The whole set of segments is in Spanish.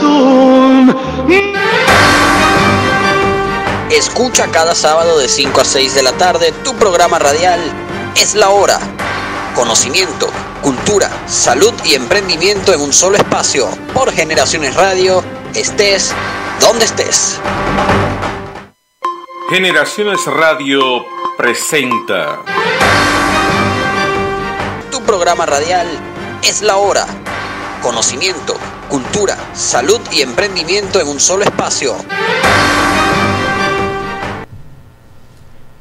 corazón. Escucha cada sábado de 5 a 6 de la tarde tu programa radial Es la Hora. Conocimiento, cultura, salud y emprendimiento en un solo espacio por Generaciones Radio, estés donde estés. Generaciones Radio presenta Tu programa radial Es la Hora. Conocimiento, cultura, salud y emprendimiento en un solo espacio.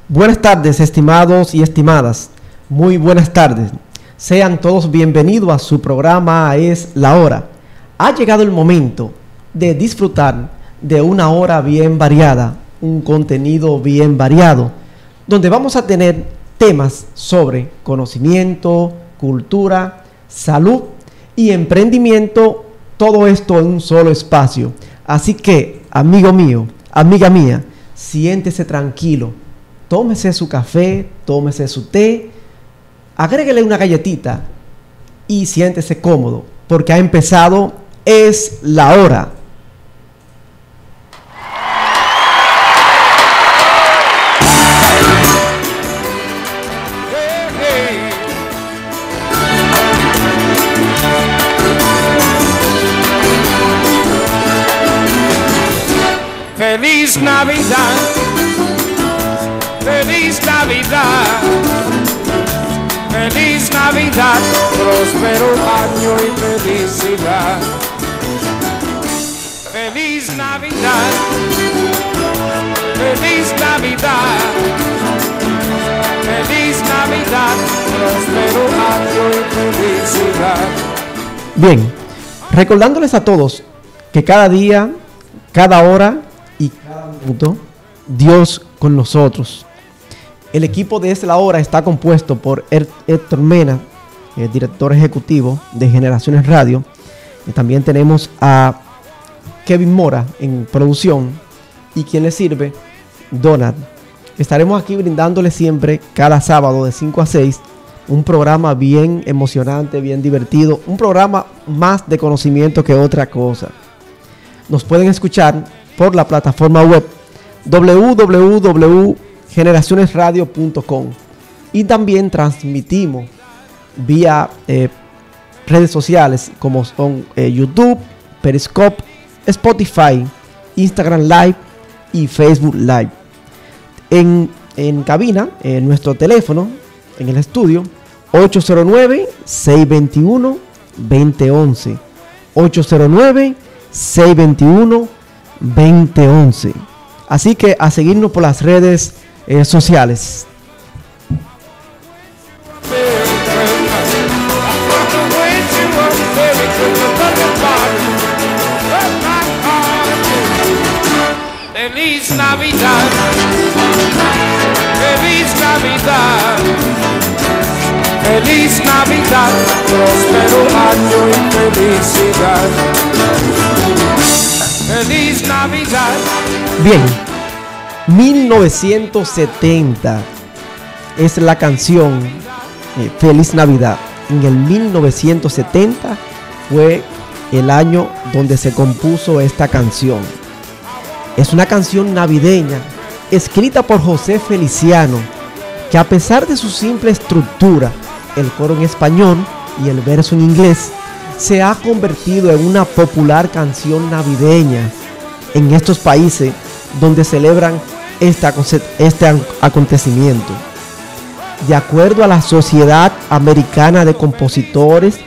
Buenas tardes, estimados y estimadas. Muy buenas tardes. Sean todos bienvenidos a su programa Es la Hora. Ha llegado el momento de disfrutar de una hora bien variada, un contenido bien variado, donde vamos a tener temas sobre conocimiento, cultura, salud y emprendimiento, todo esto en un solo espacio. Así que, amigo mío, amiga mía, siéntese tranquilo tómese su café, tómese su té, agréguele una galletita y siéntese cómodo, porque ha empezado, es la hora. Feliz Navidad Feliz Navidad, feliz Navidad, próspero año y felicidad. Feliz Navidad, feliz Navidad, feliz Navidad, próspero año y felicidad. Bien, recordándoles a todos que cada día, cada hora Dios con nosotros. El equipo de Es la Hora está compuesto por Héctor Mena, director ejecutivo de Generaciones Radio. Y también tenemos a Kevin Mora en producción y quien le sirve, Donald. Estaremos aquí brindándole siempre, cada sábado de 5 a 6, un programa bien emocionante, bien divertido, un programa más de conocimiento que otra cosa. Nos pueden escuchar por la plataforma web www generacionesradio.com y también transmitimos vía eh, redes sociales como son eh, YouTube, Periscope, Spotify, Instagram Live y Facebook Live. En, en cabina, en nuestro teléfono, en el estudio, 809-621-2011. 809-621-2011. Así que a seguirnos por las redes eh, sociales. Feliz Navidad, feliz Navidad, feliz Navidad, próspero año y felicidad. Feliz Navidad. Bien, 1970 es la canción eh, Feliz Navidad. En el 1970 fue el año donde se compuso esta canción. Es una canción navideña escrita por José Feliciano, que a pesar de su simple estructura, el coro en español y el verso en inglés, se ha convertido en una popular canción navideña en estos países donde celebran este, acontecimiento. De acuerdo a la Sociedad Americana de Compositores,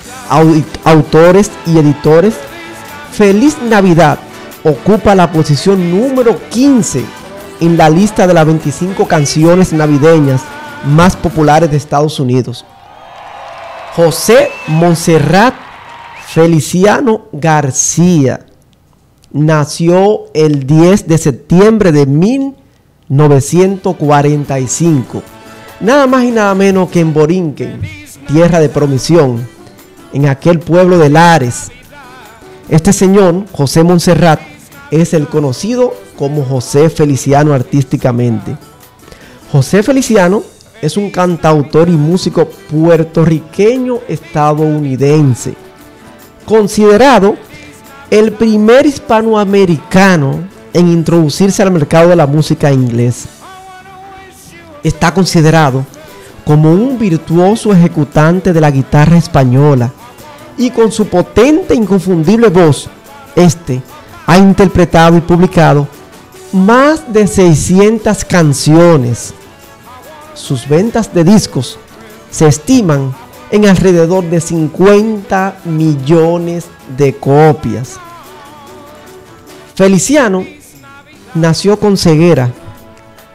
Autores y Editores, Feliz Navidad ocupa la posición número 15 en la lista de las 25 canciones navideñas más populares de Estados Unidos. José Monserrat Feliciano García nació el 10 de septiembre de 1900 945. Nada más y nada menos que en Borinquen, tierra de promisión, en aquel pueblo de Lares. Este señor, José Montserrat, es el conocido como José Feliciano artísticamente. José Feliciano es un cantautor y músico puertorriqueño estadounidense, considerado el primer hispanoamericano en introducirse al mercado de la música inglés. Está considerado como un virtuoso ejecutante de la guitarra española y con su potente e inconfundible voz, este ha interpretado y publicado más de 600 canciones. Sus ventas de discos se estiman en alrededor de 50 millones de copias. Feliciano nació con ceguera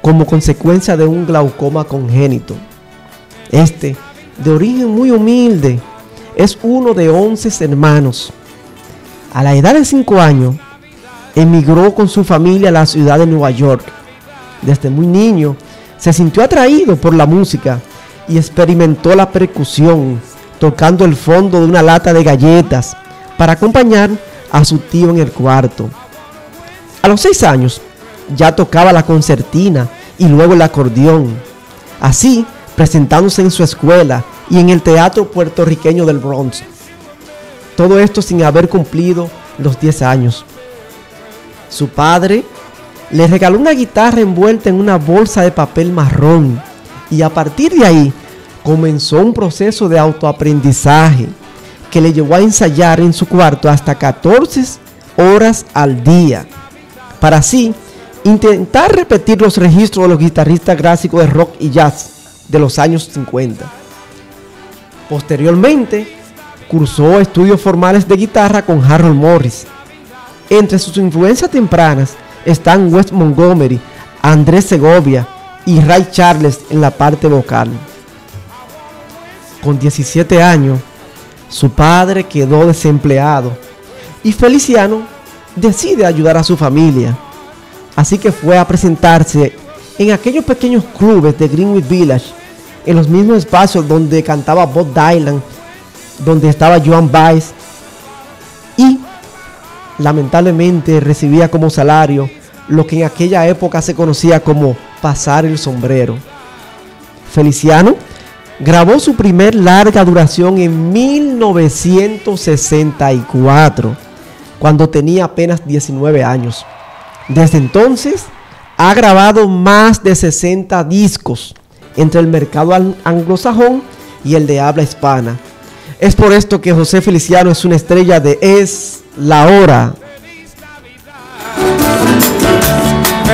como consecuencia de un glaucoma congénito. Este, de origen muy humilde, es uno de 11 hermanos. A la edad de 5 años, emigró con su familia a la ciudad de Nueva York. Desde muy niño, se sintió atraído por la música y experimentó la percusión, tocando el fondo de una lata de galletas para acompañar a su tío en el cuarto. A los 6 años, ya tocaba la concertina y luego el acordeón. Así, presentándose en su escuela y en el teatro puertorriqueño del Bronx. Todo esto sin haber cumplido los 10 años. Su padre le regaló una guitarra envuelta en una bolsa de papel marrón y a partir de ahí comenzó un proceso de autoaprendizaje que le llevó a ensayar en su cuarto hasta 14 horas al día, para así intentar repetir los registros de los guitarristas clásicos de rock y jazz de los años 50. Posteriormente, cursó estudios formales de guitarra con Harold Morris. Entre sus influencias tempranas están Wes Montgomery, Andrés Segovia y Ray Charles en la parte vocal. Con 17 años, su padre quedó desempleado y Feliciano decide ayudar a su familia. Así que fue a presentarse en aquellos pequeños clubes de Greenwich Village, en los mismos espacios donde cantaba Bob Dylan, donde estaba Joan Baez y lamentablemente recibía como salario lo que en aquella época se conocía como pasar el sombrero. Feliciano grabó su primer larga duración en 1964, cuando tenía apenas 19 años. Desde entonces ha grabado más de 60 discos entre el mercado anglosajón y el de habla hispana. Es por esto que José Feliciano es una estrella de Es la Hora.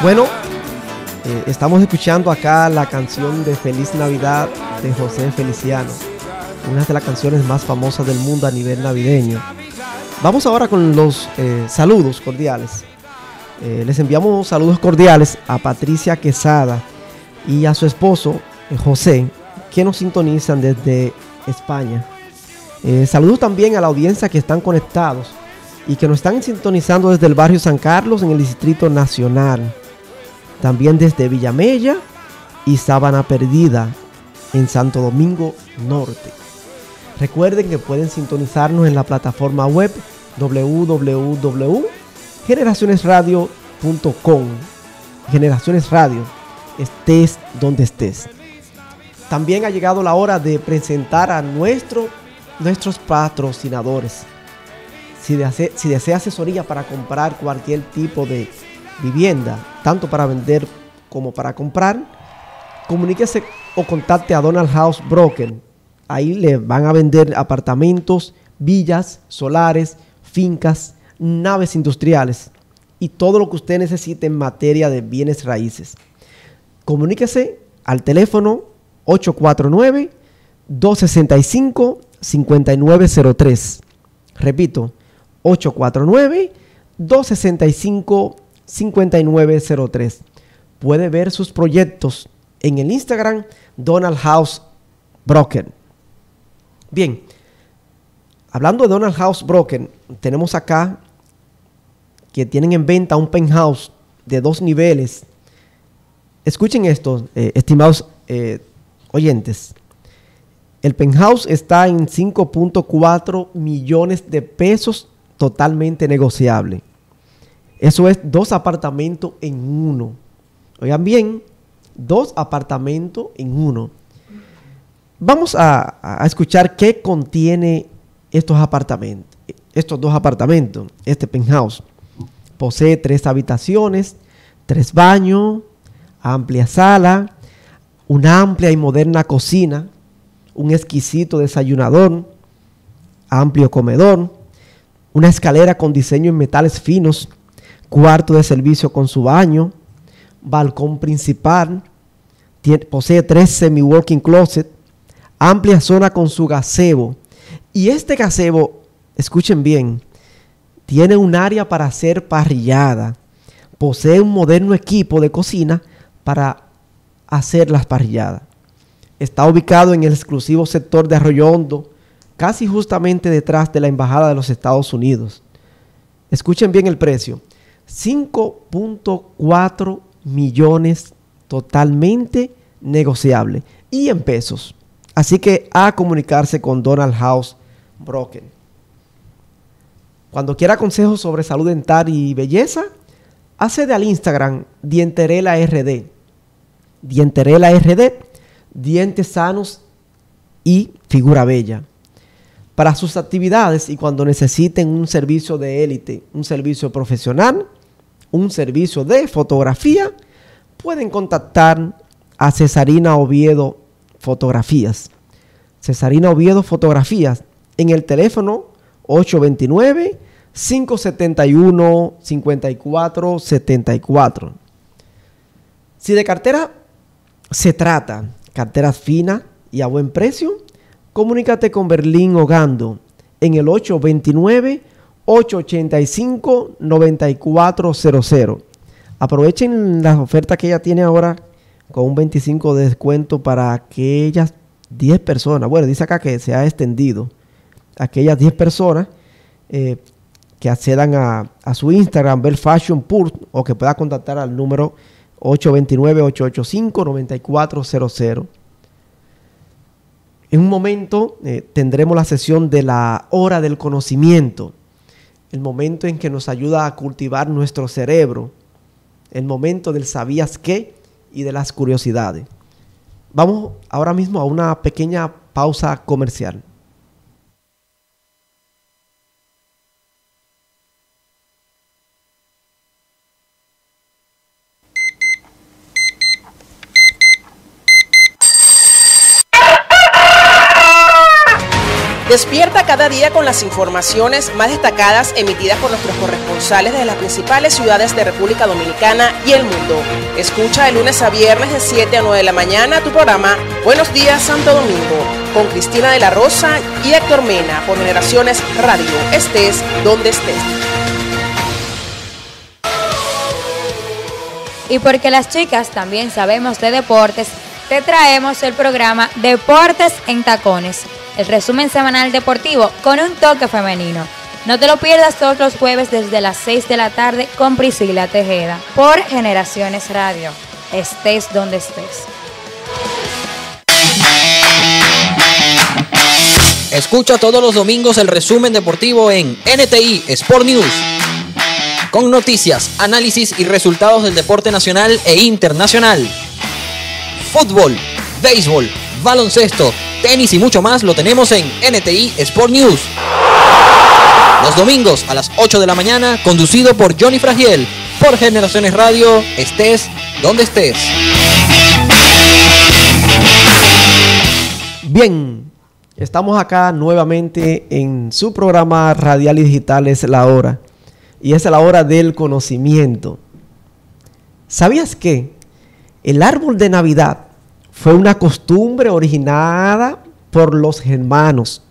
Bueno, eh, estamos escuchando acá la canción de Feliz Navidad de José Feliciano, una de las canciones más famosas del mundo a nivel navideño. Vamos ahora con los eh, saludos cordiales. Eh, les enviamos saludos cordiales a Patricia Quesada y a su esposo José, que nos sintonizan desde España. Saludos también a la audiencia que están conectados y que nos están sintonizando desde el barrio San Carlos en el Distrito Nacional. También desde Villamella y Sábana Perdida en Santo Domingo Norte. Recuerden que pueden sintonizarnos en la plataforma web www.generacionesradio.com. Generaciones Radio, estés donde estés. También ha llegado la hora de presentar a nuestro, nuestros patrocinadores. Si desea, asesoría para comprar cualquier tipo de vivienda, tanto para vender como para comprar, comuníquese o contacte a Donald House Broker. Ahí le van a vender apartamentos, villas, solares, fincas, naves industriales y todo lo que usted necesite en materia de bienes raíces. Comuníquese al teléfono 849-265-5903. Repito, 849-265-5903. Puede ver sus proyectos en el Instagram Donald House Broker. Bien, hablando de Donald House Broker, tenemos acá que tienen en venta un penthouse de dos niveles. Escuchen esto, eh, estimados eh, oyentes. El penthouse está en 5.4 millones de pesos totalmente negociable. Eso es dos apartamentos en uno. Oigan bien, dos apartamentos en uno. Vamos a, escuchar qué contiene estos apartamentos, estos dos apartamentos, este penthouse. Posee tres habitaciones, tres baños, amplia sala, una amplia y moderna cocina, un exquisito desayunador, amplio comedor, una escalera con diseño en metales finos, cuarto de servicio con su baño, balcón principal, posee tres semi-working closet, amplia zona con su gazebo. Y este gazebo, escuchen bien, tiene un área para hacer parrillada. Posee un moderno equipo de cocina para hacer las parrilladas. Está ubicado en el exclusivo sector de Arroyo Hondo, casi justamente detrás de la Embajada de los Estados Unidos. Escuchen bien el precio. 5.4 millones totalmente negociable y en pesos. Así que a comunicarse con Donald House Broken. Cuando quiera consejos sobre salud dental y belleza, accede al Instagram Dienterela RD. Dienterela RD, dientes sanos y figura bella. Para sus actividades y cuando necesiten un servicio de élite, un servicio profesional, un servicio de fotografía, pueden contactar a Cesarina Oviedo Fotografías. Cesarina Oviedo Fotografías en el teléfono 829 571 5474. Si de cartera se trata, cartera fina y a buen precio, comunícate con Berlín Hogando en el 829 885-9400. Aprovechen las ofertas que ella tiene ahora con un 25 de descuento para aquellas 10 personas. Bueno, dice acá que se ha extendido. Aquellas 10 personas eh, que accedan a, a, su Instagram, Bell Fashion Pur, o que pueda contactar al número 829-885-9400. En un momento eh, tendremos la sesión de la hora del conocimiento el momento en que nos ayuda a cultivar nuestro cerebro, el momento del sabías qué y de las curiosidades. Vamos ahora mismo a una pequeña pausa comercial. Cada día con las informaciones más destacadas emitidas por nuestros corresponsales de las principales ciudades de República Dominicana y el mundo. Escucha de lunes a viernes de 7 a 9 de la mañana tu programa Buenos Días Santo Domingo con Cristina de la Rosa y Héctor Mena por Generaciones Radio. Estés donde estés. Y porque las chicas también sabemos de deportes, te traemos el programa Deportes en Tacones el resumen semanal deportivo con un toque femenino. No te lo pierdas todos los jueves desde las 6 de la tarde con Priscila Tejeda por Generaciones Radio. Estés donde estés. Escucha todos los domingos el resumen deportivo en NTI Sport News. Con noticias, análisis y resultados del deporte nacional e internacional. Fútbol, béisbol, baloncesto, tenis y mucho más lo tenemos en NTI Sport News. Los domingos a las 8 de la mañana, conducido por Johnny Fragiel, por Generaciones Radio, estés donde estés. Bien, estamos acá nuevamente en su programa radial y digital Es la Hora. Y es la hora del conocimiento. ¿Sabías que el árbol de Navidad fue una costumbre originada por los germanos,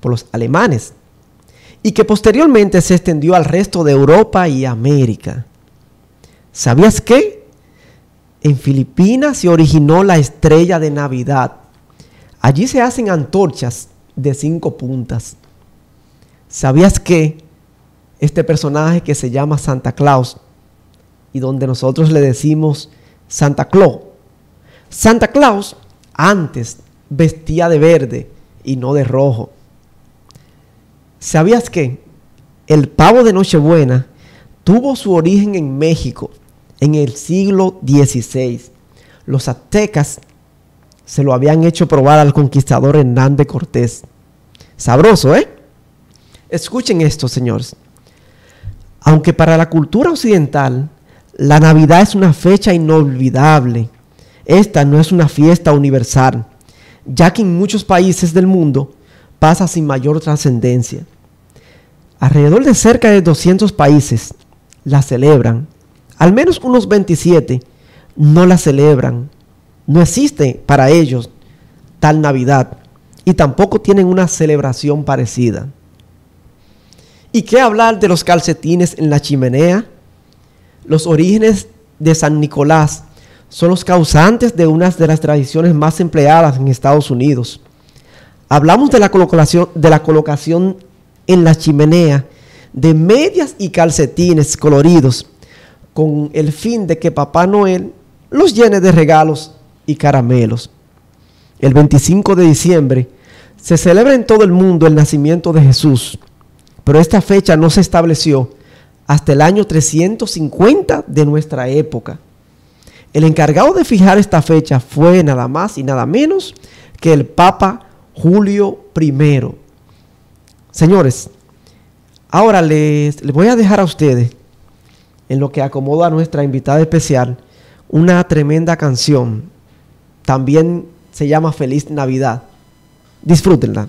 por los alemanes, y que posteriormente se extendió al resto de Europa y América? ¿Sabías que en Filipinas se originó la estrella de Navidad? Allí se hacen antorchas de cinco puntas. ¿Sabías que este personaje que se llama Santa Claus y donde nosotros le decimos Santa Claus? Santa Claus antes vestía de verde y no de rojo. ¿Sabías que el pavo de Nochebuena tuvo su origen en México en el siglo XVI? Los aztecas se lo habían hecho probar al conquistador Hernández Cortés. Sabroso, ¿eh? Escuchen esto, señores. Aunque para la cultura occidental la Navidad es una fecha inolvidable, esta no es una fiesta universal, ya que en muchos países del mundo pasa sin mayor trascendencia. Alrededor de cerca de 200 países la celebran, al menos unos 27 no la celebran no existe para ellos tal Navidad y tampoco tienen una celebración parecida. ¿Y qué hablar de los calcetines en la chimenea? Los orígenes de San Nicolás son los causantes de una de las tradiciones más empleadas en Estados Unidos. Hablamos de la colocación, de la colocación en la chimenea de medias y calcetines coloridos con el fin de que Papá Noel los llene de regalos y caramelos. El 25 de diciembre se celebra en todo el mundo el nacimiento de Jesús, pero esta fecha no se estableció hasta el año 350 de nuestra época. El encargado de fijar esta fecha fue nada más y nada menos que el Papa Julio I. Señores, ahora les, les voy a dejar a ustedes, en lo que acomoda a nuestra invitada especial, una tremenda canción también se llama Feliz Navidad. Disfrútenla.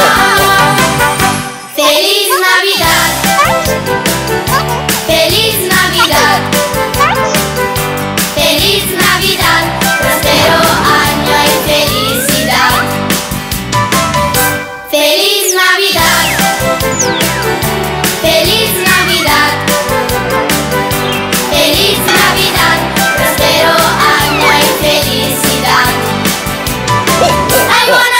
Feliz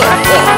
Yeah.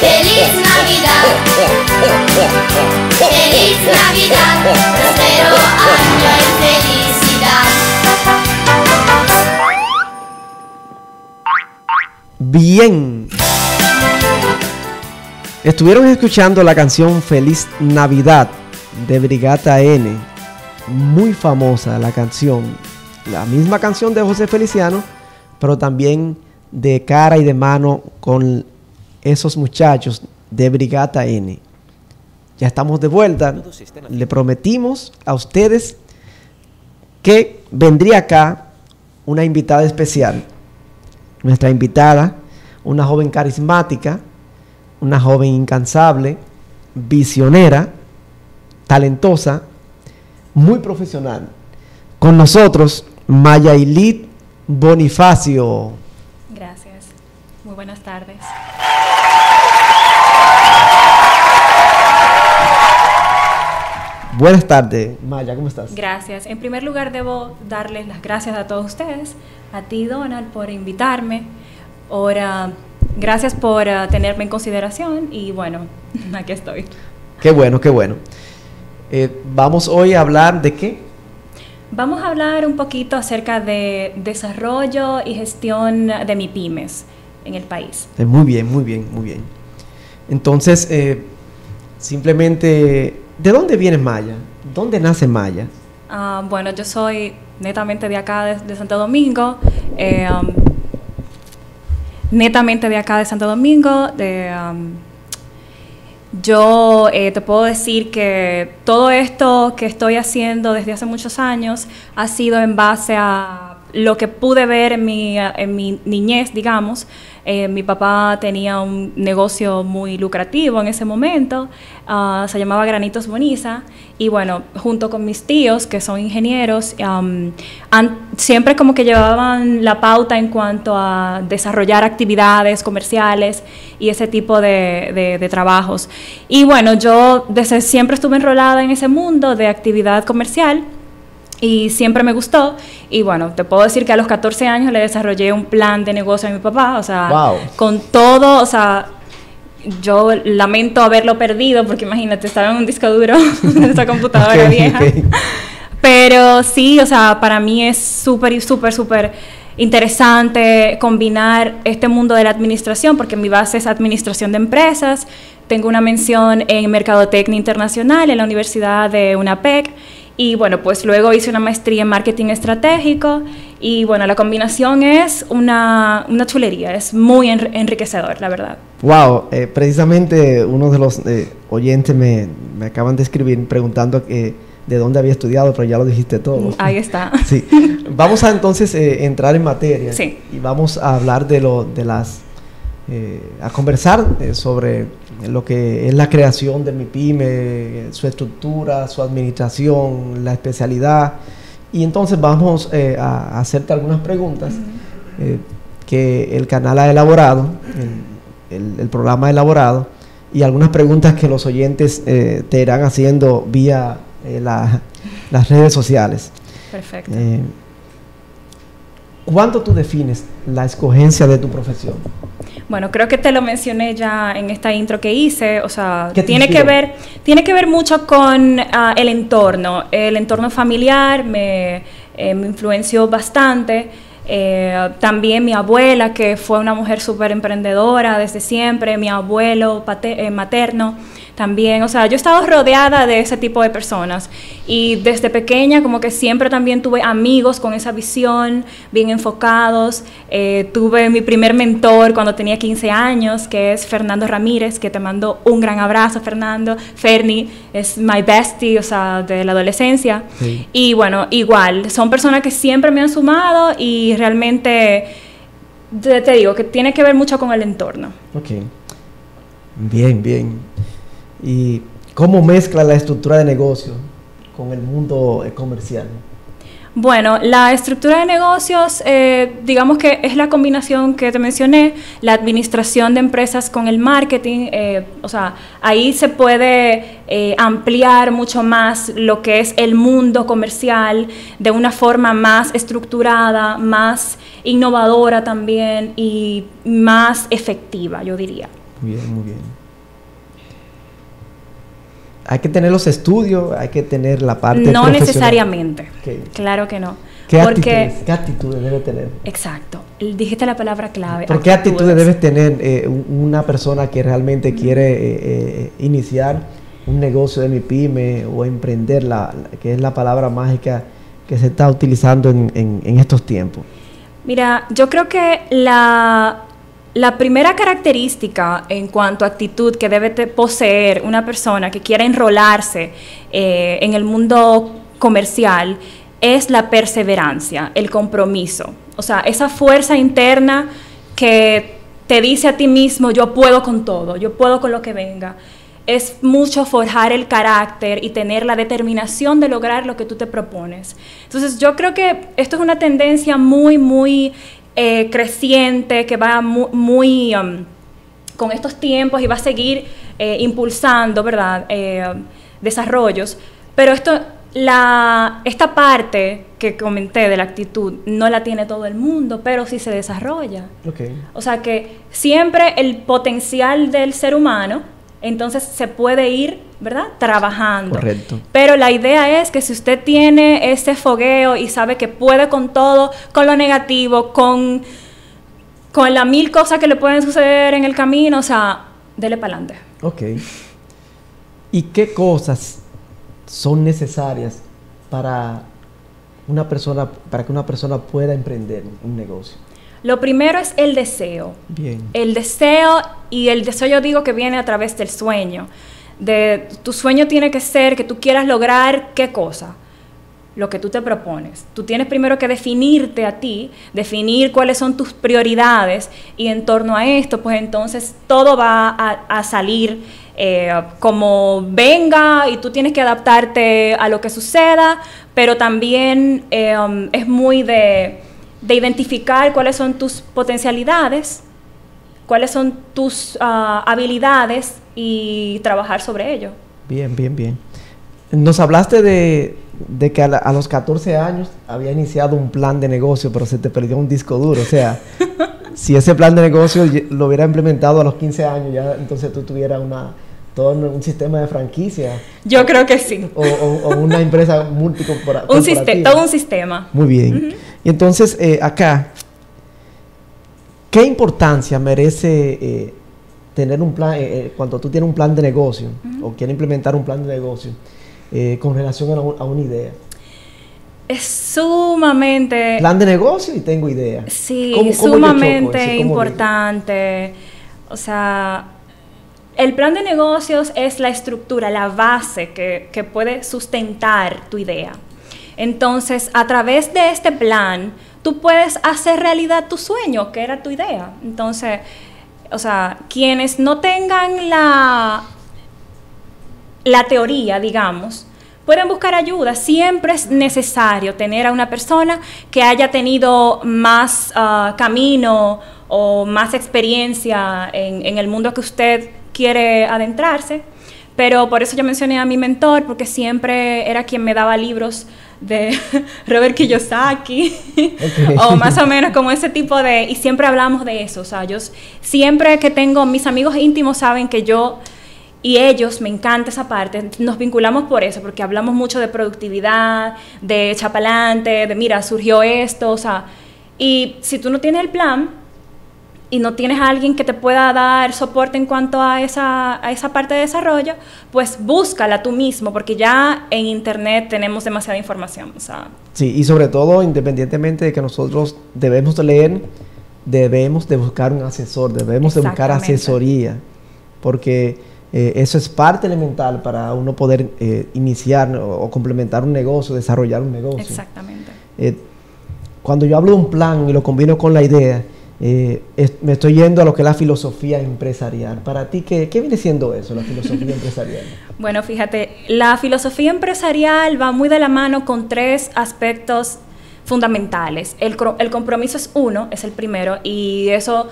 Feliz Navidad. Feliz Navidad. Prospero año y. Bien. Estuvieron escuchando la canción Feliz Navidad de Brigata N. Muy famosa la canción. La misma canción de José Feliciano, pero también de cara y de mano con esos muchachos de Brigata N. Ya estamos de vuelta. Le prometimos a ustedes que vendría acá una invitada especial nuestra invitada, una joven carismática, una joven incansable, visionera, talentosa, muy profesional. Con nosotros, Mayailit Bonifacio. Gracias. Muy buenas tardes. Buenas tardes, Maya, ¿cómo estás? Gracias. En primer lugar, debo darles las gracias a todos ustedes, a ti, Donald, por invitarme. Ahora, gracias por eh, tenerme en consideración y bueno, aquí estoy. Qué bueno, qué bueno. Eh, vamos hoy a hablar de qué? Vamos a hablar un poquito acerca de desarrollo y gestión de mi pymes en el país. Eh, muy bien, muy bien, muy bien. Entonces, eh, simplemente, ¿de dónde viene Maya? ¿Dónde nace Maya? Ah, bueno, yo soy netamente de acá, de, Santo Domingo. eh, um, netamente de acá de Santo Domingo. Um, yo eh, te puedo decir que todo esto que estoy haciendo desde hace muchos años ha sido en base a lo que pude ver en mi, en mi niñez, digamos. Eh, mi papá tenía un negocio muy lucrativo en ese momento, ah, se llamaba Granitos Boniza, y bueno, junto con mis tíos, que son ingenieros, siempre como que llevaban la pauta en cuanto a desarrollar actividades comerciales y ese tipo de- de trabajos. Y bueno, yo desde siempre estuve enrolada en ese mundo de actividad comercial y siempre me gustó. Y bueno, te puedo decir que a los 14 años le desarrollé un plan de negocio a mi papá, o sea, Wow. con todo, o sea, yo lamento haberlo perdido porque imagínate, estaba en un disco duro de esa computadora Ok, vieja. ok. Pero sí, o sea, para mí es súper, súper, súper interesante combinar este mundo de la administración, porque mi base es administración de empresas. Tengo una mención en Mercadotecnia Internacional en la Universidad de UNAPEC. Y bueno, pues luego hice una maestría en marketing estratégico. Y bueno, la combinación es una, una chulería, es muy enri- enriquecedor, la verdad. Wow, eh, precisamente uno de los eh, oyentes me, me acaban de escribir preguntando eh, de dónde había estudiado, pero ya lo dijiste todo. Ahí está. Sí. Vamos a entonces eh, entrar en materia Sí. y vamos a hablar de lo de las eh, a conversar sobre lo que es la creación de mi pyme, su estructura, su administración, la especialidad y entonces vamos eh, a, hacerte algunas preguntas eh, que el canal ha elaborado, el, el- el programa ha elaborado y algunas preguntas que los oyentes eh, te irán haciendo vía la- las redes sociales. Perfecto. ¿Cuánto tú defines la escogencia de tu profesión? Bueno, creo que te lo mencioné ya en esta intro que hice, o sea, ¿Qué te tiene que ver tiene que ver mucho con ah, el entorno, el entorno familiar me, eh, me influenció bastante. Eh, también mi abuela, que fue una mujer súper emprendedora desde siempre, mi abuelo pate- eh, materno también, o sea, yo he estado rodeada de ese tipo de personas y desde pequeña como que siempre también tuve amigos con esa visión, bien enfocados. Eh, tuve mi primer mentor cuando tenía 15 años, que es Fernando Ramírez, que te mando un gran abrazo, Fernando. Ferni es my bestie, o sea, de la adolescencia. Sí. Y bueno, igual, son personas que siempre me han sumado y realmente, te, te digo, que tiene que ver mucho con el entorno. Ok. Bien, bien. ¿Y cómo mezcla la estructura de negocio con el mundo eh, comercial? Bueno, la estructura de negocios, eh, digamos que es la combinación que te mencioné, la administración de empresas con el marketing, eh, o sea, ahí se puede eh, ampliar mucho más lo que es el mundo comercial de una forma más estructurada, más innovadora también y más efectiva, yo diría. Muy bien, muy bien. Hay que tener los estudios, hay que tener la parte No necesariamente, claro que no. ¿Qué Porque, actitudes, qué actitudes debe tener? exacto, dijiste la palabra clave. ¿Por qué actitudes debe tener eh, un- una persona que realmente quiere eh, eh, iniciar un negocio de mi pyme o emprender, la, la- que es la palabra mágica que se está utilizando en, en- en estos tiempos? Mira, yo creo que la, la primera característica en cuanto a actitud que debe poseer una persona que quiera enrolarse eh, en el mundo comercial es la perseverancia, el compromiso. O sea, esa fuerza interna que te dice a ti mismo, yo puedo con todo, yo puedo con lo que venga. Es mucho forjar el carácter y tener la determinación de lograr lo que tú te propones. Entonces yo creo que esto es una tendencia muy, muy eh, creciente, que va mu- muy, um, con estos tiempos y va a seguir eh, impulsando, ¿verdad? Eh, desarrollos. Pero esto, la, esta parte que comenté de la actitud no la tiene todo el mundo, pero sí se desarrolla. Ok. O sea que siempre el potencial del ser humano, entonces se puede ir, ¿verdad? Trabajando. Correcto. Pero la idea es que si usted tiene ese fogueo y sabe que puede con todo, con lo negativo, con, con las mil cosas que le pueden suceder en el camino, o sea, dele para adelante. Ok. ¿Y qué cosas son necesarias para una persona, para que una persona pueda emprender un negocio? Lo primero es el deseo. Bien. El deseo, y el deseo yo digo que viene a través del sueño. De, tu sueño tiene que ser que tú quieras lograr qué cosa, lo que tú te propones. Tú tienes primero que definirte a ti, definir cuáles son tus prioridades y en torno a esto, pues entonces todo va a, a salir eh, como venga y tú tienes que adaptarte a lo que suceda, pero también eh, um, es muy de, de identificar cuáles son tus potencialidades, cuáles son tus ah, habilidades y trabajar sobre ello. Bien, bien, bien. Nos hablaste de, de que a, la- a los 14 años había iniciado un plan de negocio, pero se te perdió un disco duro. O sea, si ese plan de negocio lo hubiera implementado a los 15 años, ya entonces tú tuvieras una, todo un, sistema de franquicia Yo creo que sí. o, o- o una empresa multicorporativa. Un siste- todo un sistema. Muy bien. Y entonces, eh, acá, ¿qué importancia merece eh, tener un plan, eh, cuando tú tienes un plan de negocio o quieres implementar un plan de negocio con relación a, un- a una idea? Es sumamente... Plan de negocio y tengo idea. Sí, ¿Cómo- cómo yo choco sumamente importante. O sea, el plan de negocios es la estructura, la base que, que puede sustentar tu idea. Entonces, a través de este plan, tú puedes hacer realidad tu sueño, que era tu idea. Entonces, o sea, quienes no tengan la, la teoría, digamos, pueden buscar ayuda. Siempre es necesario tener a una persona que haya tenido más ah, camino o más experiencia en, en el mundo que usted quiere adentrarse. Pero por eso yo mencioné a mi mentor, porque siempre era quien me daba libros de Robert Kiyosaki, o más o menos como ese tipo de... Y siempre hablamos de eso, o sea, yo siempre que tengo, mis amigos íntimos saben que yo y ellos, me encanta esa parte, nos vinculamos por eso, porque hablamos mucho de productividad, de chapalante, de mira, surgió esto, o sea, y si tú no tienes el plan y no tienes a alguien que te pueda dar soporte en cuanto a esa, a esa parte de desarrollo, pues búscala tú mismo, porque ya en internet tenemos demasiada información, o sea, Sí, y sobre todo, independientemente de que nosotros debemos de leer, debemos de buscar un asesor, debemos de buscar asesoría, porque eh, eso es parte elemental para uno poder eh, iniciar o, o complementar un negocio, desarrollar un negocio. exactamente. Eh, cuando yo hablo de un plan y lo combino con la idea, eh, me estoy yendo a lo que es la filosofía empresarial. Para ti, ¿qué, viene siendo eso, la filosofía empresarial? Bueno, fíjate, la filosofía empresarial va muy de la mano con tres aspectos fundamentales. El compromiso es uno, es el primero, y eso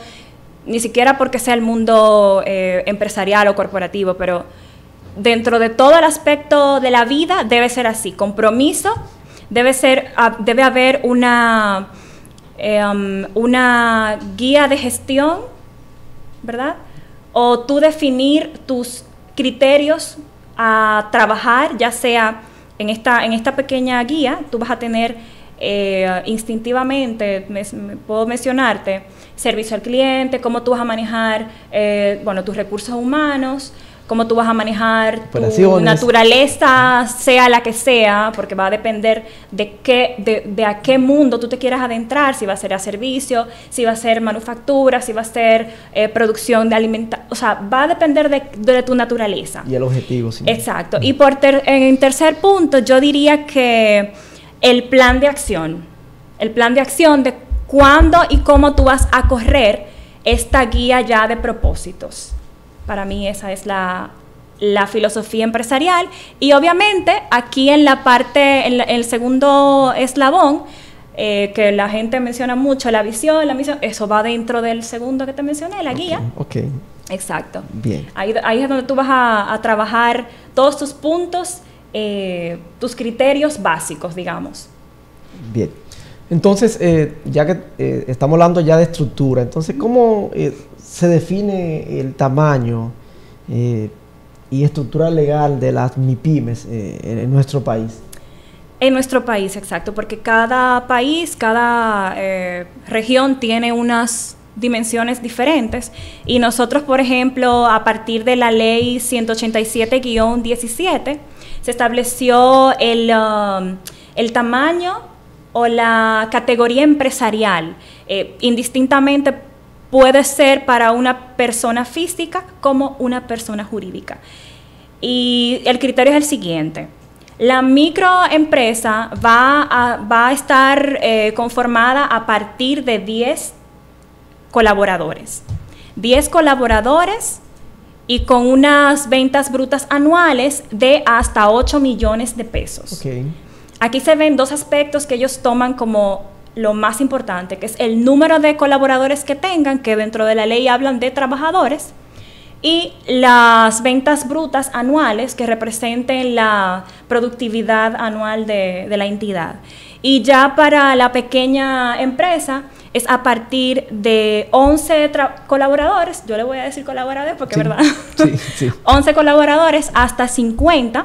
ni siquiera porque sea el mundo eh, empresarial o corporativo, pero dentro de todo el aspecto de la vida debe ser así. Compromiso, debe, ser, ah, debe haber una, um, una guía de gestión, ¿verdad? O tú definir tus criterios a trabajar, ya sea en esta, en esta pequeña guía, tú vas a tener eh, instintivamente, me- me- puedo mencionarte, servicio al cliente, cómo tú vas a manejar, eh, bueno, tus recursos humanos, cómo tú vas a manejar tu naturaleza, sea la que sea, porque va a depender de qué, de, de a qué mundo tú te quieras adentrar, si va a ser a servicio, si va a ser manufactura, si va a ser eh, producción de alimentación, o sea, va a depender de, de tu naturaleza. Y el objetivo, sí. Exacto. Y por ter- en tercer punto, yo diría que el plan de acción, el plan de acción de cuándo y cómo tú vas a correr esta guía ya de propósitos. Para mí esa es la, la filosofía empresarial. Y obviamente aquí en la parte, en la- el segundo eslabón, eh, que la gente menciona mucho, la visión, la misión, eso va dentro del segundo que te mencioné, la guía. Ok, Exacto. bien. Ahí, ahí es donde tú vas a, a trabajar todos tus puntos, eh, tus criterios básicos, digamos. Bien. Entonces, eh, ya que eh, estamos hablando ya de estructura, entonces, ¿cómo eh, se define el tamaño eh, y estructura legal de las MIPIMES en, nuestro país? En nuestro país, exacto, porque cada país, cada región tiene unas dimensiones diferentes y nosotros, por ejemplo, a partir de la ley 187-17, se estableció el, um, el tamaño o la categoría empresarial. Eh, indistintamente puede ser para una persona física como una persona jurídica. Y el criterio es el siguiente. La microempresa va a, va a estar eh, conformada a partir de 10 colaboradores. 10 colaboradores y con unas ventas brutas anuales de hasta 8 millones de pesos. Aquí se ven dos aspectos que ellos toman como lo más importante, que es el número de colaboradores que tengan, que dentro de la ley hablan de trabajadores, y las ventas brutas anuales que representen la productividad anual de, de la entidad. Y ya para la pequeña empresa es a partir de 11 tra- colaboradores, yo le voy a decir colaboradores porque Sí, es verdad, sí, sí. 11 colaboradores hasta 50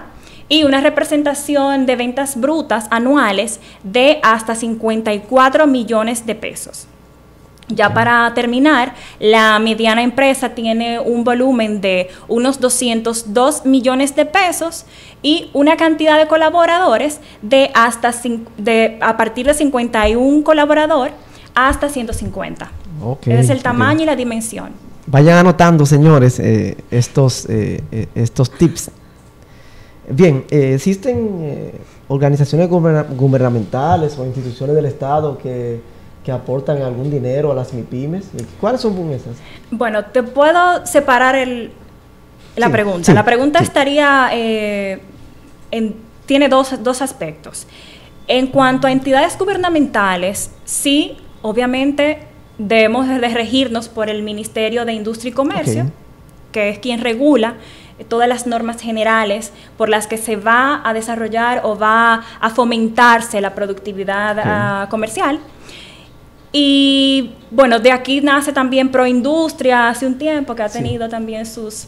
y una representación de ventas brutas anuales de hasta 54 millones de pesos. Ya para terminar, la mediana empresa tiene un volumen de unos 202 millones de pesos y una cantidad de colaboradores de hasta de, a partir de 51 colaborador hasta 150. Ok, Ese es el tamaño y la dimensión. Vayan anotando, señores, eh, estos, eh, eh, estos tips. Bien, eh, ¿existen eh, organizaciones guberna- gubernamentales o instituciones del Estado que, que aportan algún dinero a las MIPIMES? ¿Cuáles son esas? Bueno, te puedo separar el, la Sí, pregunta. sí, la pregunta sí. estaría, eh, en- tiene dos, dos aspectos. En cuanto a entidades gubernamentales, sí, obviamente debemos de regirnos por el Ministerio de Industria y Comercio, que es quien regula todas las normas generales por las que se va a desarrollar o va a fomentarse la productividad Ok. ah, comercial. Y bueno, de aquí nace también Proindustria hace un tiempo que ha Sí. tenido también sus,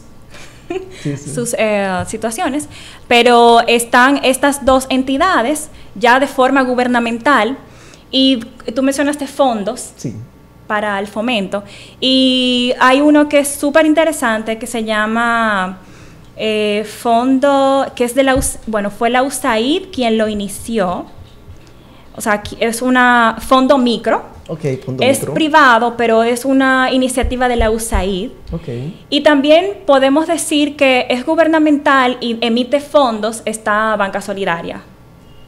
Sí, sí. sus eh, situaciones, pero están estas dos entidades ya de forma gubernamental y tú mencionaste fondos Sí. para el fomento. Y hay uno que es súper interesante que se llama eh, Fondo, que es de la, bueno, fue la USAID quien lo inició. O sea, es una fondo micro. Ok, fondo es micro. privado, pero es una iniciativa de la USAID. Ok. Y también podemos decir que es gubernamental y emite fondos esta banca solidaria.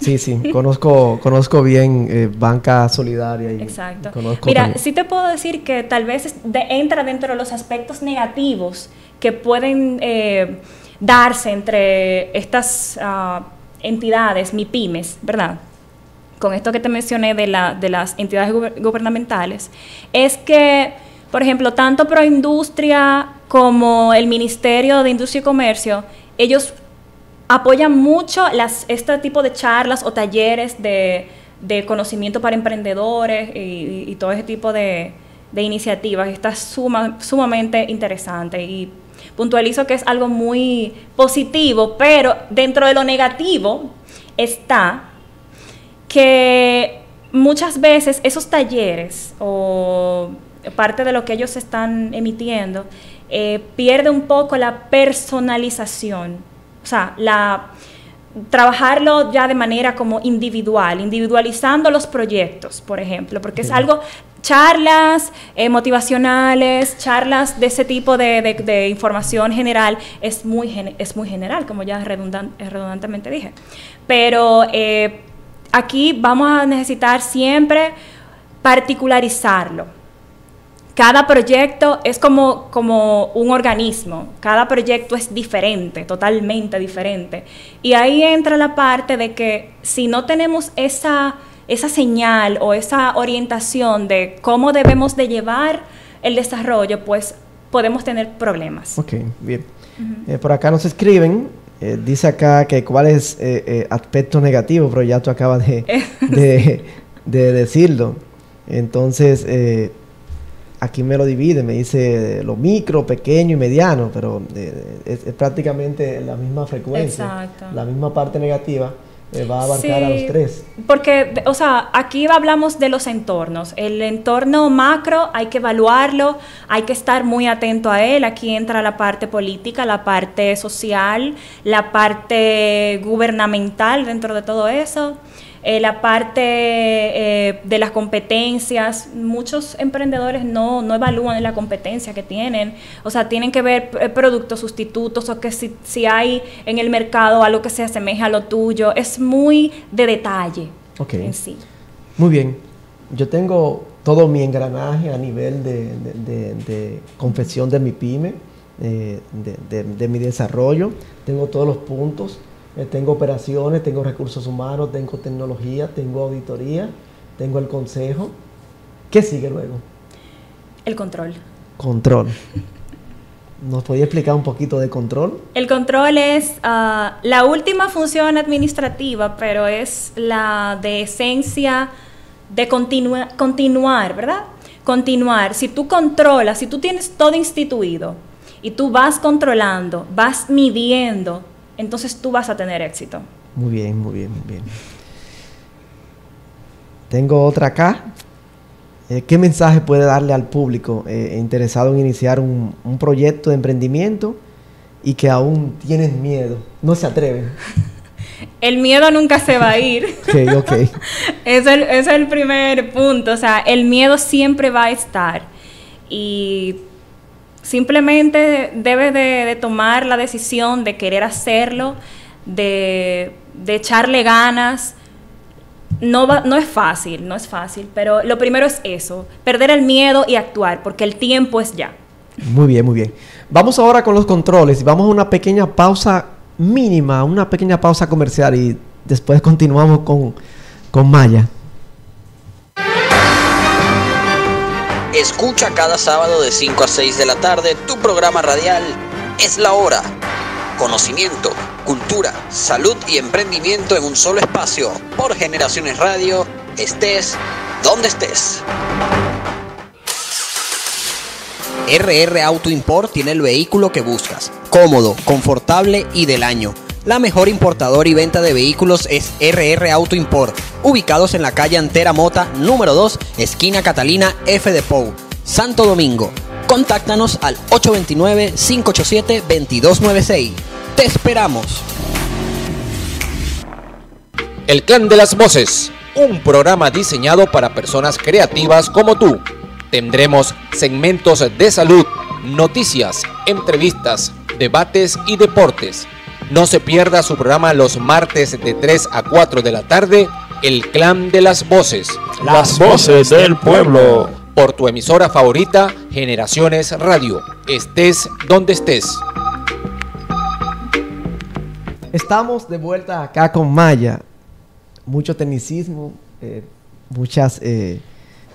Sí, sí, conozco, conozco bien eh, banca solidaria y Exacto. conozco Mira, también- sí te puedo decir que tal vez de- entra dentro de los aspectos negativos que pueden eh, darse entre estas ah, entidades, MIPIMES, ¿verdad? Con esto que te mencioné de, la, de las entidades guber- gubernamentales, es que, por ejemplo, tanto Proindustria como el Ministerio de Industria y Comercio, ellos apoyan mucho las, este tipo de charlas o talleres de, de conocimiento para emprendedores y, y todo ese tipo de, de iniciativas. Está suma- sumamente interesante y puntualizo que es algo muy positivo, pero dentro de lo negativo está que muchas veces esos talleres o parte de lo que ellos están emitiendo eh, pierde un poco la personalización, o sea, la trabajarlo ya de manera como individual, individualizando los proyectos, por ejemplo, porque es algo, charlas eh, motivacionales, charlas de ese tipo de, información general, es muy, es muy general, como ya redundan- eh, redundantemente dije. Pero eh, aquí vamos a necesitar siempre particularizarlo. Cada proyecto es como, como un organismo, cada proyecto es diferente, totalmente diferente. Y ahí entra la parte de que si no tenemos esa, esa señal o esa orientación de cómo debemos de llevar el desarrollo, pues podemos tener problemas. Ok, bien. Eh, por acá nos escriben, eh, dice acá que cuál es eh, eh, aspecto negativo, pero ya tú acabas de, de, de decirlo. Entonces, aquí me lo divide, me dice lo micro, pequeño y mediano, pero es, es prácticamente la misma frecuencia. Exacto. La misma parte negativa eh, va a abarcar a los Sí, tres. Porque, o sea, aquí hablamos de los entornos. El entorno macro hay que evaluarlo, hay que estar muy atento a él. Aquí entra la parte política, la parte social, la parte gubernamental dentro de todo eso. Eh, la parte eh, de las competencias, muchos emprendedores no, no evalúan la competencia que tienen, o sea, tienen que ver eh, productos sustitutos o que si, si hay en el mercado algo que se asemeja a lo tuyo, es muy de detalle Ok. en sí. Muy bien. Yo tengo todo mi engranaje a nivel de, de- de- de confección de mi pyme, eh, de mi desarrollo. Tengo todos los puntos. Eh, tengo operaciones, tengo recursos humanos, tengo tecnología, tengo auditoría, tengo el consejo. ¿Qué sigue luego? El control. Control. ¿Nos podía explicar un poquito de control? El control es ah, la última función administrativa, pero es la de esencia de continua- continuar, ¿verdad? Continuar. Si tú controlas, si tú tienes todo instituido y tú vas controlando, vas midiendo, entonces tú vas a tener éxito. Muy bien, muy bien, muy bien. Tengo otra acá. Eh, ¿Qué mensaje puede darle al público eh, interesado en iniciar un, un proyecto de emprendimiento y que aún tienen miedo? No se atreven. El miedo nunca se va a ir. Ok, ok. es, el, es el primer punto. O sea, el miedo siempre va a estar. Y simplemente debes de, tomar la decisión de querer hacerlo, de, de echarle ganas. No, va- no es fácil, no es fácil, pero lo primero es eso, perder el miedo y actuar, porque el tiempo es ya. Muy bien, muy bien. Vamos ahora con los controles y vamos a una pequeña pausa mínima, una pequeña pausa comercial y después continuamos con, con Maya. Escucha cada sábado de 5 a 6 de la tarde tu programa radial Es la Hora. Conocimiento, cultura, salud y emprendimiento en un solo espacio por Generaciones Radio, estés donde estés. RR Auto Import tiene el vehículo que buscas. Cómodo, confortable y del año. La mejor importadora y venta de vehículos es RR Auto Import, ubicados en la calle Antera Mota, número 2, esquina Catalina F de Pou, Santo Domingo. Contáctanos al 829-587-2296. Te esperamos. El Clan de las Voces, un programa diseñado para personas creativas como tú. Tendremos segmentos de salud, noticias, entrevistas, debates y deportes. No se pierda su programa los martes de 3 a 4 de la tarde, El Clan de las Voces. Las voces del pueblo. Por tu emisora favorita, Generaciones Radio. Estés donde estés. Estamos de vuelta acá con Maya. Mucho tecnicismo, eh, muchas, eh,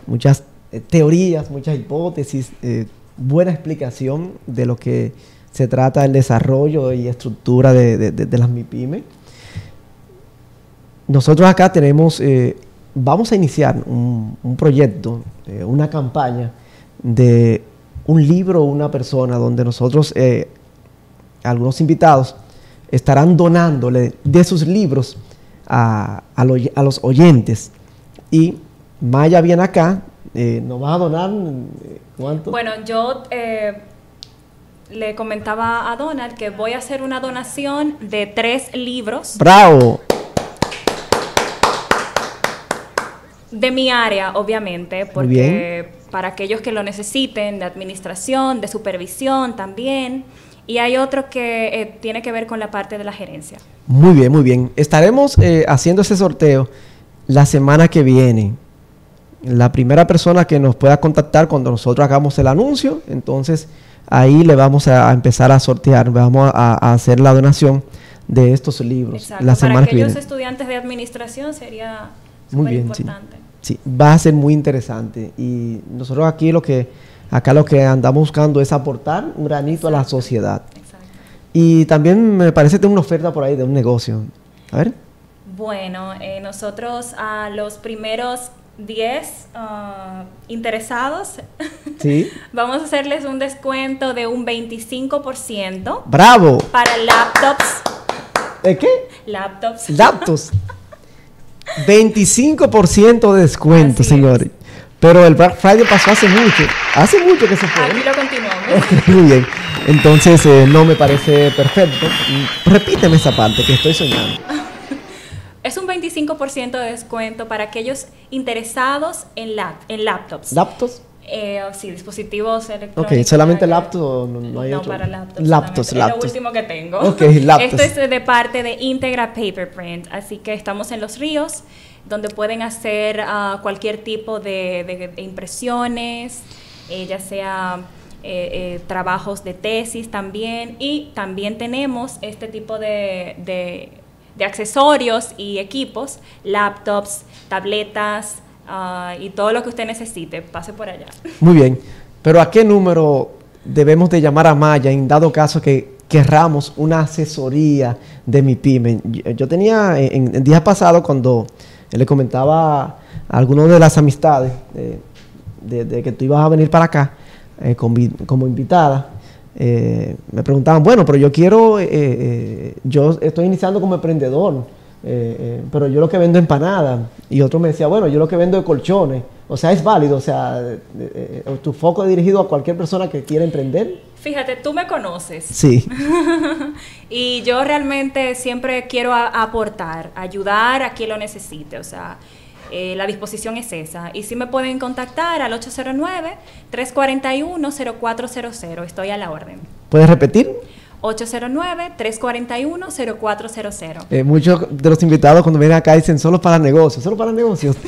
muchas eh, teorías, muchas hipótesis, eh, buena explicación de lo que se trata del desarrollo y estructura de, de- las MIPYME. Nosotros acá tenemos, eh, vamos a iniciar un, un proyecto, eh, una campaña de un libro o una persona donde nosotros, eh, algunos invitados, estarán donándole de sus libros a, a lo- a los oyentes. Y Maya viene acá, nos va a donar, ¿cuánto? Bueno, yo le comentaba a Donald que voy a hacer una donación de tres libros ¡Bravo! de mi área, obviamente, porque para aquellos que lo necesiten, de administración, de supervisión también. Y hay otro que eh, tiene que ver con la parte de la gerencia. Muy bien, muy bien. Estaremos eh, haciendo ese sorteo la semana que viene. La primera persona que nos pueda contactar cuando nosotros hagamos el anuncio, entonces ahí le vamos a, a empezar a sortear, vamos a, a hacer la donación de estos libros Exacto. la Para semana que aquellos viene. estudiantes de administración sería Muy bien, importante. Sí, va a ser muy interesante. Y nosotros aquí lo que, acá lo que andamos buscando es aportar un granito a la sociedad. Y también me parece que tengo una oferta por ahí de un negocio. A ver. Bueno, eh, nosotros a los primeros 10 ah, interesados Sí. vamos a hacerles un descuento de un 25% ¡Bravo! para laptops. ¿De qué? Laptops. Laptops. 25% de descuento, señores. Pero el Black Friday pasó hace mucho. Hace mucho que se fue. Aquí lo continuamos. Muy bien. Entonces eh, no me parece perfecto. Repíteme esa parte que estoy soñando. Es un 25% de descuento para aquellos interesados en, lap- en laptops. ¿Laptops? Eh, sí, dispositivos electrónicos. Ok, solamente laptop o no, no hay no, otro. para laptops. Laptops, solamente. Es laptops. lo último que tengo. Ok, laptops. Esto es de parte de Integra Paper Print. Así que estamos en Los Ríos, donde pueden hacer ah, cualquier tipo de, de- de impresiones, eh, ya sea eh, eh, trabajos de tesis también. Y también tenemos este tipo de, de- de accesorios y equipos, laptops, tabletas ah, y todo lo que usted necesite. Pase por allá. Muy bien. Pero ¿a qué número debemos de llamar a Maya en dado caso que querramos una asesoría de mi pyme? Yo, tenía en, en días pasados cuando le comentaba a algunos de las amistades eh, de, que tú ibas a venir para acá eh, como invitada. Eh, me preguntaban, bueno, pero yo quiero, eh, eh, yo estoy iniciando como emprendedor, eh, eh, pero yo lo que vendo es empanada. Y otro me decía, bueno, yo lo que vendo es colchones. O sea, es válido, o sea, eh, eh, tu foco es dirigido a cualquier persona que quiera emprender. Fíjate, tú me conoces. Sí. y yo realmente siempre quiero a- aportar, ayudar a quien lo necesite. O sea, eh, la disposición es esa. Y si me pueden contactar al 809-341-0400. Estoy a la orden. ¿Puedes repetir? 809-341-0400. Eh, muchos de los invitados cuando vienen acá dicen solo para negocios, solo para negocios.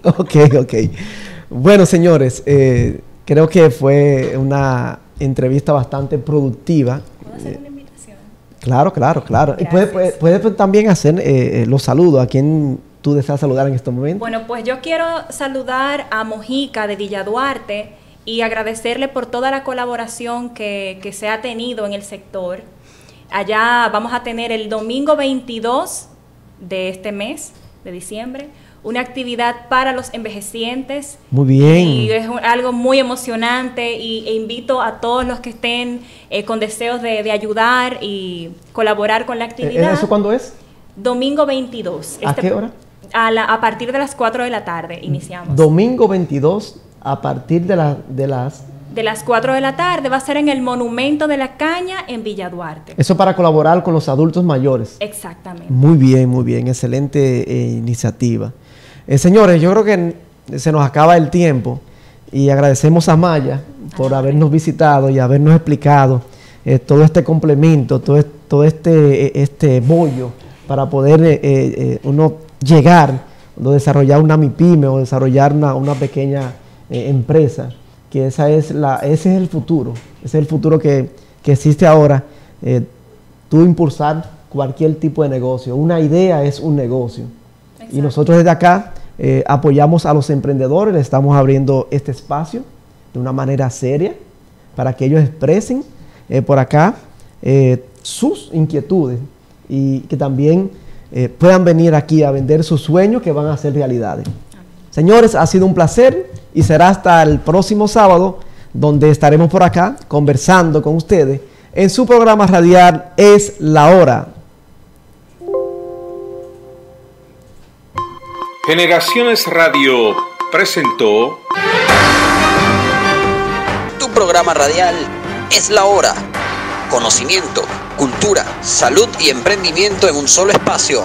Ok, ok. Bueno, señores, eh, creo que fue una entrevista bastante productiva. Eh, Claro, claro, claro. Y puedes puede, puede también hacer los saludos a quien tú deseas saludar en este momento. Bueno, pues yo quiero saludar a Mojica de Villa Duarte y agradecerle por toda la colaboración que, que se ha tenido en el sector. Allá vamos a tener el domingo 22 de este mes, de diciembre, una actividad para los envejecientes. Muy bien. Y es un- algo muy emocionante y, e invito a todos los que estén eh, con deseos de, de ayudar y colaborar con la Eh, actividad. ¿Eso cuándo es? Domingo 22. ¿A qué hora? A, la- a partir de las 4 de la tarde iniciamos. Domingo 22 a partir de, la- de las... De las 4 de la tarde va a ser en el Monumento de la Caña en Villa Duarte. Eso para colaborar con los adultos mayores. Exactamente. Muy bien, muy bien, excelente eh, iniciativa. Eh, señores, yo creo que se nos acaba el tiempo y agradecemos a Maya por habernos visitado y habernos explicado eh, todo este complemento, todo, todo este, este bollo para poder uno llegar o desarrollar una MIPYME o desarrollar una, una pequeña eh, empresa, que esa es la, ese es el futuro, ese es el futuro que, que existe ahora. eh, tú impulsar cualquier tipo de negocio, una idea es un negocio. Y nosotros desde acá eh, apoyamos a los emprendedores, le estamos abriendo este espacio de una manera seria para que ellos expresen eh, por acá sus inquietudes y que también eh, puedan venir aquí a vender sus sueños que van a ser realidades. Señores, ha sido un placer y será hasta el próximo sábado donde estaremos por acá conversando con ustedes en su programa radial Es la Hora. Generaciones Radio presentó Tu programa radial es la hora. Conocimiento, cultura, salud y emprendimiento en un solo espacio.